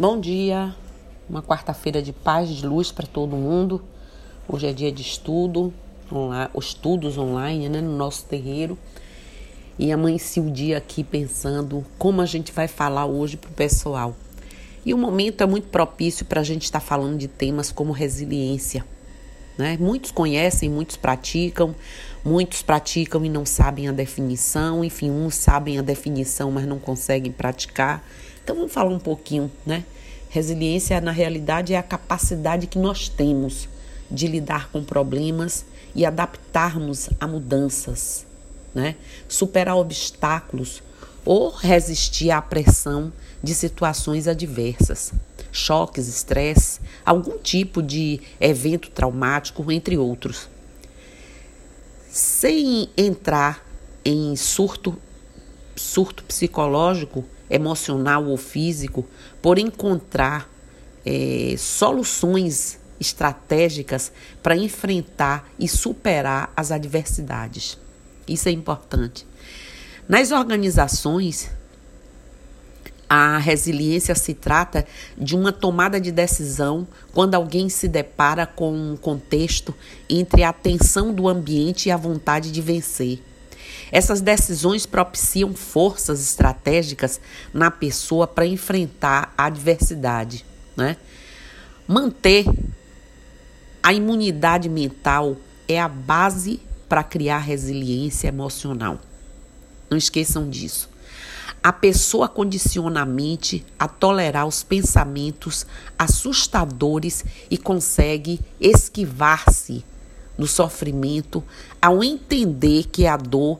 Bom dia, uma quarta-feira de paz, de luz para todo mundo. Hoje é dia de estudo, online, estudos online, né, no nosso terreiro. E amanheci o dia aqui pensando como a gente vai falar hoje para o pessoal. E o momento é muito propício para a gente estar tá falando de temas como resiliência. Né? Muitos conhecem, muitos praticam, muitos praticam e não sabem a definição. Enfim, uns sabem a definição, mas não conseguem praticar. Então vamos falar um pouquinho, né? Resiliência, na realidade, é a capacidade que nós temos de lidar com problemas e adaptarmos a mudanças, né? Superar obstáculos ou resistir à pressão de situações adversas, choques, estresse, algum tipo de evento traumático, entre outros. Sem entrar em surto, surto psicológico, emocional ou físico, por encontrar é, soluções estratégicas para enfrentar e superar as adversidades. Isso é importante. Nas organizações, a resiliência se trata de uma tomada de decisão quando alguém se depara com um contexto entre a tensão do ambiente e a vontade de vencer. Essas decisões propiciam forças estratégicas na pessoa para enfrentar a adversidade. Né? Manter a imunidade mental é a base para criar resiliência emocional. Não esqueçam disso. A pessoa condiciona a mente a tolerar os pensamentos assustadores e consegue esquivar-se do sofrimento ao entender que a dor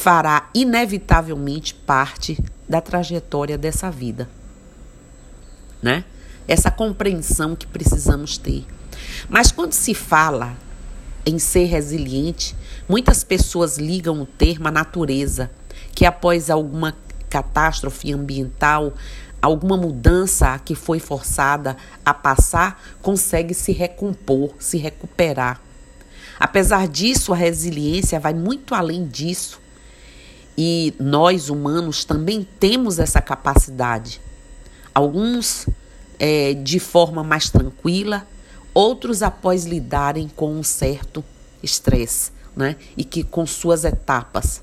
fará inevitavelmente parte da trajetória dessa vida. Né? Essa compreensão que precisamos ter. Mas quando se fala em ser resiliente, muitas pessoas ligam o termo à natureza, que após alguma catástrofe ambiental, alguma mudança que foi forçada a passar, consegue se recompor, se recuperar. Apesar disso, a resiliência vai muito além disso e nós, humanos, também temos essa capacidade. Alguns é, de forma mais tranquila, outros após lidarem com um certo estresse, né? E que com suas etapas.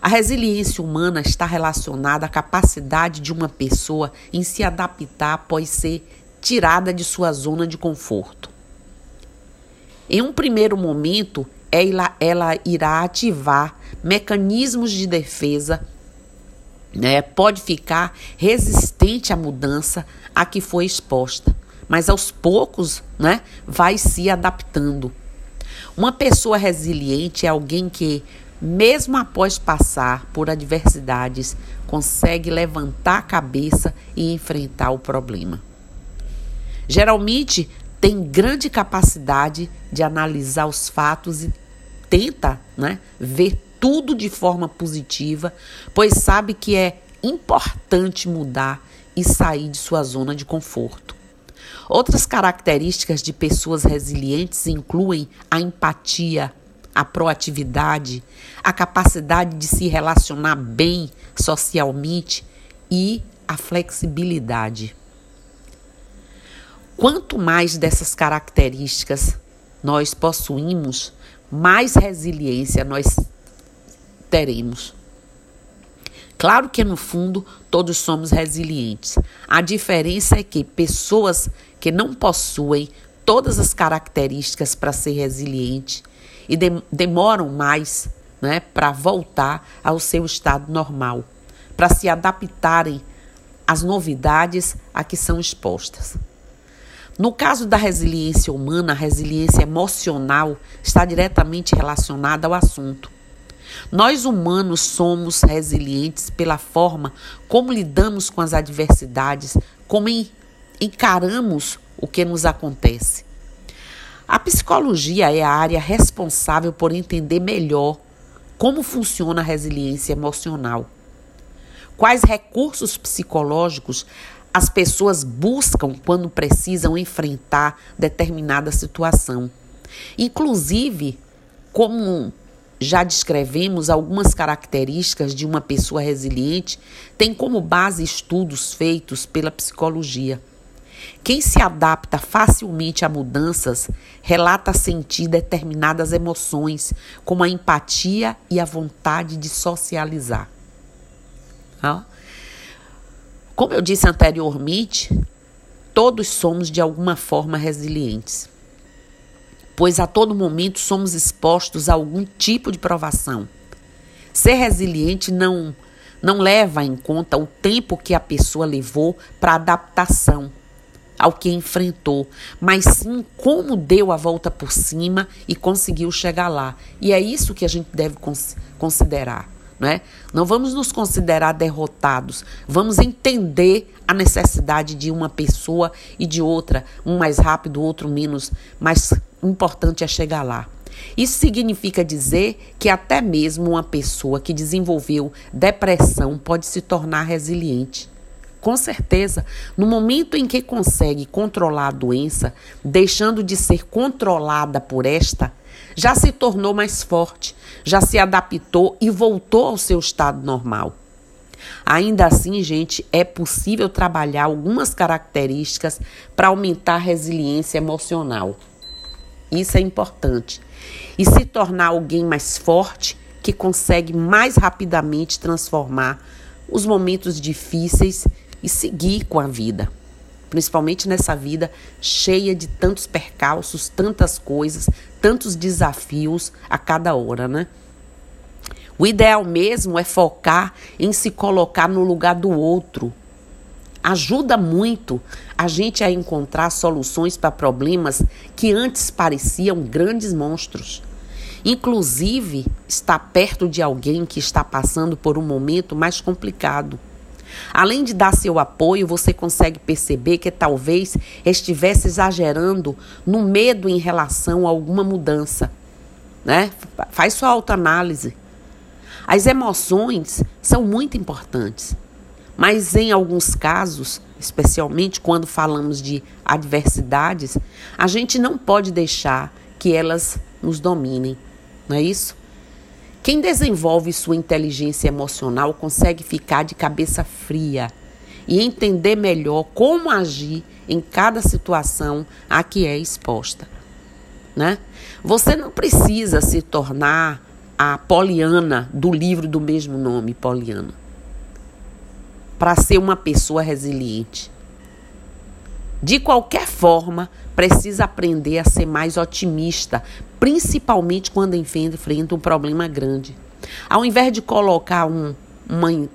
A resiliência humana está relacionada à capacidade de uma pessoa em se adaptar após ser tirada de sua zona de conforto. Em um primeiro momento, ela, ela irá ativar mecanismos de defesa, né? pode ficar resistente à mudança a que foi exposta, mas aos poucos né, vai se adaptando. Uma pessoa resiliente é alguém que, mesmo após passar por adversidades, consegue levantar a cabeça e enfrentar o problema. Geralmente tem grande capacidade de analisar os fatos e tenta né, ver tudo de forma positiva, pois sabe que é importante mudar e sair de sua zona de conforto. Outras características de pessoas resilientes incluem a empatia, a proatividade, a capacidade de se relacionar bem socialmente e a flexibilidade. Quanto mais dessas características nós possuímos, mais resiliência nós teremos. Claro que no fundo todos somos resilientes. A diferença é que pessoas que não possuem todas as características para ser resiliente e de, demoram mais né, para voltar ao seu estado normal, para se adaptarem às novidades a que são expostas. No caso da resiliência humana, a resiliência emocional está diretamente relacionada ao assunto. Nós humanos somos resilientes pela forma como lidamos com as adversidades, como encaramos o que nos acontece. A psicologia é a área responsável por entender melhor como funciona a resiliência emocional. Quais recursos psicológicos as pessoas buscam quando precisam enfrentar determinada situação. Inclusive, como já descrevemos algumas características de uma pessoa resiliente, tem como base estudos feitos pela psicologia. Quem se adapta facilmente a mudanças relata sentir determinadas emoções, como a empatia e a vontade de socializar. Como eu disse anteriormente, todos somos de alguma forma resilientes, pois a todo momento somos expostos a algum tipo de provação. Ser resiliente não não leva em conta o tempo que a pessoa levou para adaptação ao que enfrentou, mas sim como deu a volta por cima e conseguiu chegar lá. E é isso que a gente deve considerar. Não, é? não vamos nos considerar derrotados, vamos entender a necessidade de uma pessoa e de outra, um mais rápido, outro menos, mas importante é chegar lá. Isso significa dizer que até mesmo uma pessoa que desenvolveu depressão pode se tornar resiliente. Com certeza, no momento em que consegue controlar a doença, deixando de ser controlada por esta, já se tornou mais forte, já se adaptou e voltou ao seu estado normal. Ainda assim, gente, é possível trabalhar algumas características para aumentar a resiliência emocional. Isso é importante. E se tornar alguém mais forte que consegue mais rapidamente transformar os momentos difíceis e seguir com a vida. Principalmente nessa vida cheia de tantos percalços, tantas coisas, tantos desafios a cada hora, né? O ideal mesmo é focar em se colocar no lugar do outro. Ajuda muito a gente a encontrar soluções para problemas que antes pareciam grandes monstros. Inclusive, estar perto de alguém que está passando por um momento mais complicado. Além de dar seu apoio, você consegue perceber que talvez estivesse exagerando no medo em relação a alguma mudança. Né? Faz sua autoanálise. As emoções são muito importantes, mas em alguns casos, especialmente quando falamos de adversidades, a gente não pode deixar que elas nos dominem, não é isso? Quem desenvolve sua inteligência emocional consegue ficar de cabeça fria e entender melhor como agir em cada situação a que é exposta. Né? Você não precisa se tornar a Poliana do livro do mesmo nome, Poliana, para ser uma pessoa resiliente. De qualquer forma, precisa aprender a ser mais otimista, principalmente quando enfrenta um problema grande. Ao invés de colocar um, uma,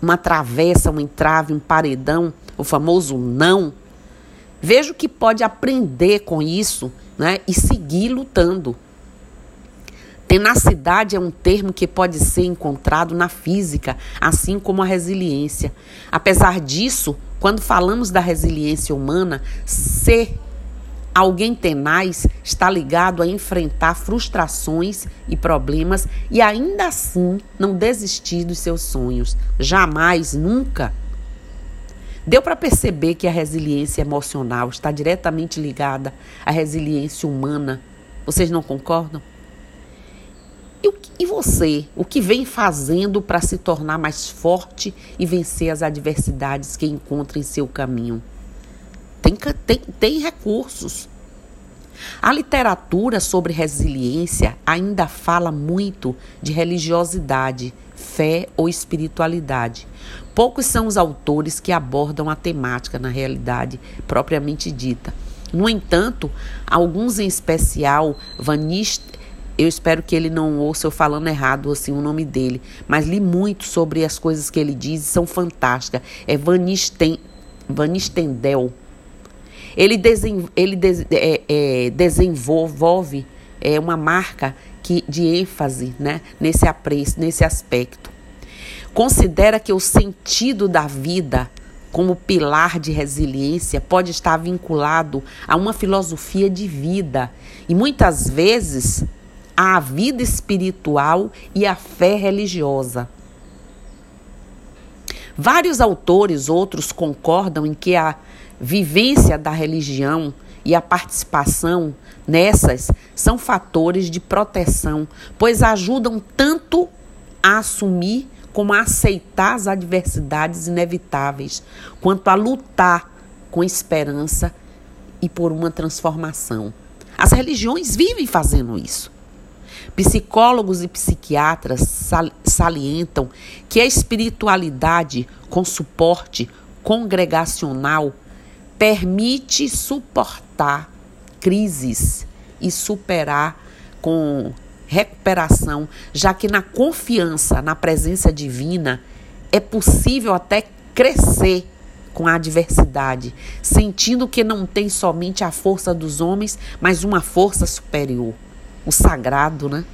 uma travessa, um entrave, um paredão, o famoso não, veja o que pode aprender com isso né, e seguir lutando. Tenacidade é um termo que pode ser encontrado na física, assim como a resiliência. Apesar disso, quando falamos da resiliência humana, ser Alguém tenaz está ligado a enfrentar frustrações e problemas e ainda assim não desistir dos seus sonhos. Jamais, nunca. Deu para perceber que a resiliência emocional está diretamente ligada à resiliência humana. Vocês não concordam? E, e você? O que vem fazendo para se tornar mais forte e vencer as adversidades que encontra em seu caminho? Tem, tem, tem recursos. A literatura sobre resiliência ainda fala muito de religiosidade, fé ou espiritualidade. Poucos são os autores que abordam a temática na realidade propriamente dita. No entanto, alguns em especial, Vanist, eu espero que ele não ouça eu falando errado assim o nome dele, mas li muito sobre as coisas que ele diz e são fantásticas. É Vanisten, Vanistendel. Ele, desen, ele des, é, é, desenvolve é, uma marca que, de ênfase né, nesse apreço, nesse aspecto. Considera que o sentido da vida como pilar de resiliência pode estar vinculado a uma filosofia de vida e muitas vezes à vida espiritual e à fé religiosa. Vários autores, outros concordam em que a vivência da religião e a participação nessas são fatores de proteção, pois ajudam tanto a assumir como a aceitar as adversidades inevitáveis, quanto a lutar com esperança e por uma transformação. As religiões vivem fazendo isso. Psicólogos e psiquiatras salientam que a espiritualidade com suporte congregacional permite suportar crises e superar com recuperação, já que na confiança na presença divina é possível até crescer com a adversidade, sentindo que não tem somente a força dos homens, mas uma força superior, o sagrado, né?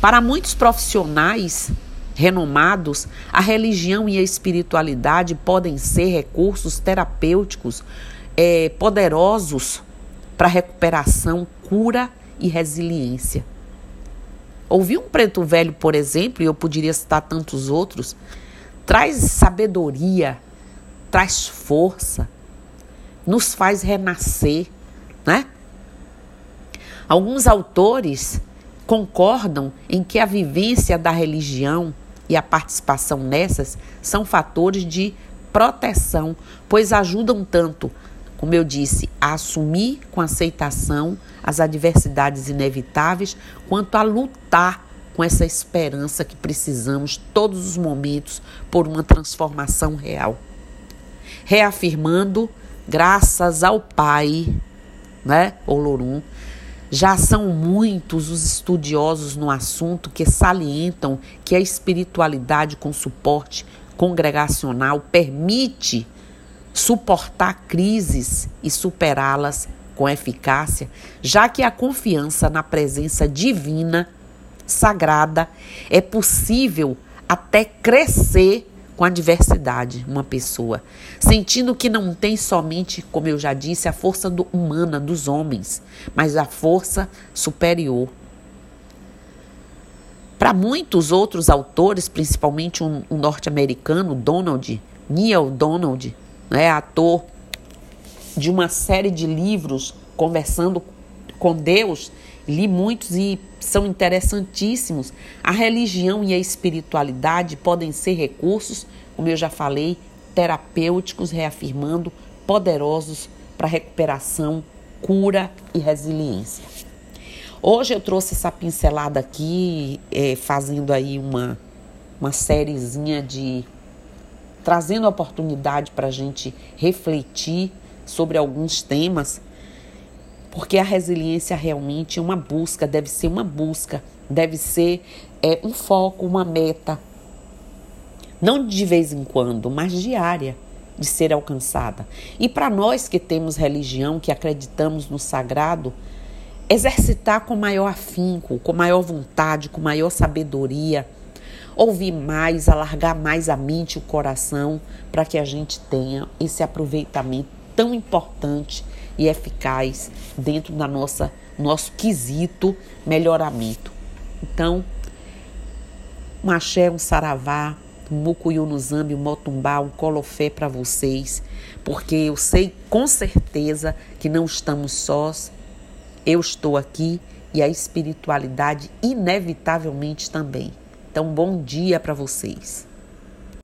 Para muitos profissionais renomados, a religião e a espiritualidade podem ser recursos terapêuticos é, poderosos para recuperação, cura e resiliência. Ouvi um preto velho, por exemplo, e eu poderia citar tantos outros, traz sabedoria, traz força, nos faz renascer, né? Alguns autores concordam em que a vivência da religião e a participação nessas são fatores de proteção, pois ajudam tanto, como eu disse, a assumir com aceitação as adversidades inevitáveis, quanto a lutar com essa esperança que precisamos todos os momentos por uma transformação real. Reafirmando, graças ao Pai, né, Olorum, já são muitos os estudiosos no assunto que salientam que a espiritualidade com suporte congregacional permite suportar crises e superá-las com eficácia, já que a confiança na presença divina, sagrada, é possível até crescer com a diversidade, uma pessoa, sentindo que não tem somente, como eu já disse, a força do, humana dos homens, mas a força superior. Para muitos outros autores, principalmente um, um norte-americano, Donald, Neil Donald, né, ator de uma série de livros conversando com Deus, li muitos e são interessantíssimos. A religião e a espiritualidade podem ser recursos, como eu já falei, terapêuticos, reafirmando, poderosos para recuperação, cura e resiliência. Hoje eu trouxe essa pincelada aqui, é, fazendo aí uma, uma sériezinha de. trazendo oportunidade para a gente refletir sobre alguns temas porque a resiliência realmente é uma busca, deve ser uma busca, deve ser é, um foco, uma meta. Não de vez em quando, mas diária de ser alcançada. E para nós que temos religião, que acreditamos no sagrado, exercitar com maior afinco, com maior vontade, com maior sabedoria, ouvir mais, alargar mais a mente e o coração, para que a gente tenha esse aproveitamento tão importante e eficaz dentro da nossa nosso quesito melhoramento. Então, um axé, um saravá, um mucuyu no zambi, um motumbá, um colofé para vocês, porque eu sei com certeza que não estamos sós. Eu estou aqui e a espiritualidade inevitavelmente também. Então, bom dia para vocês.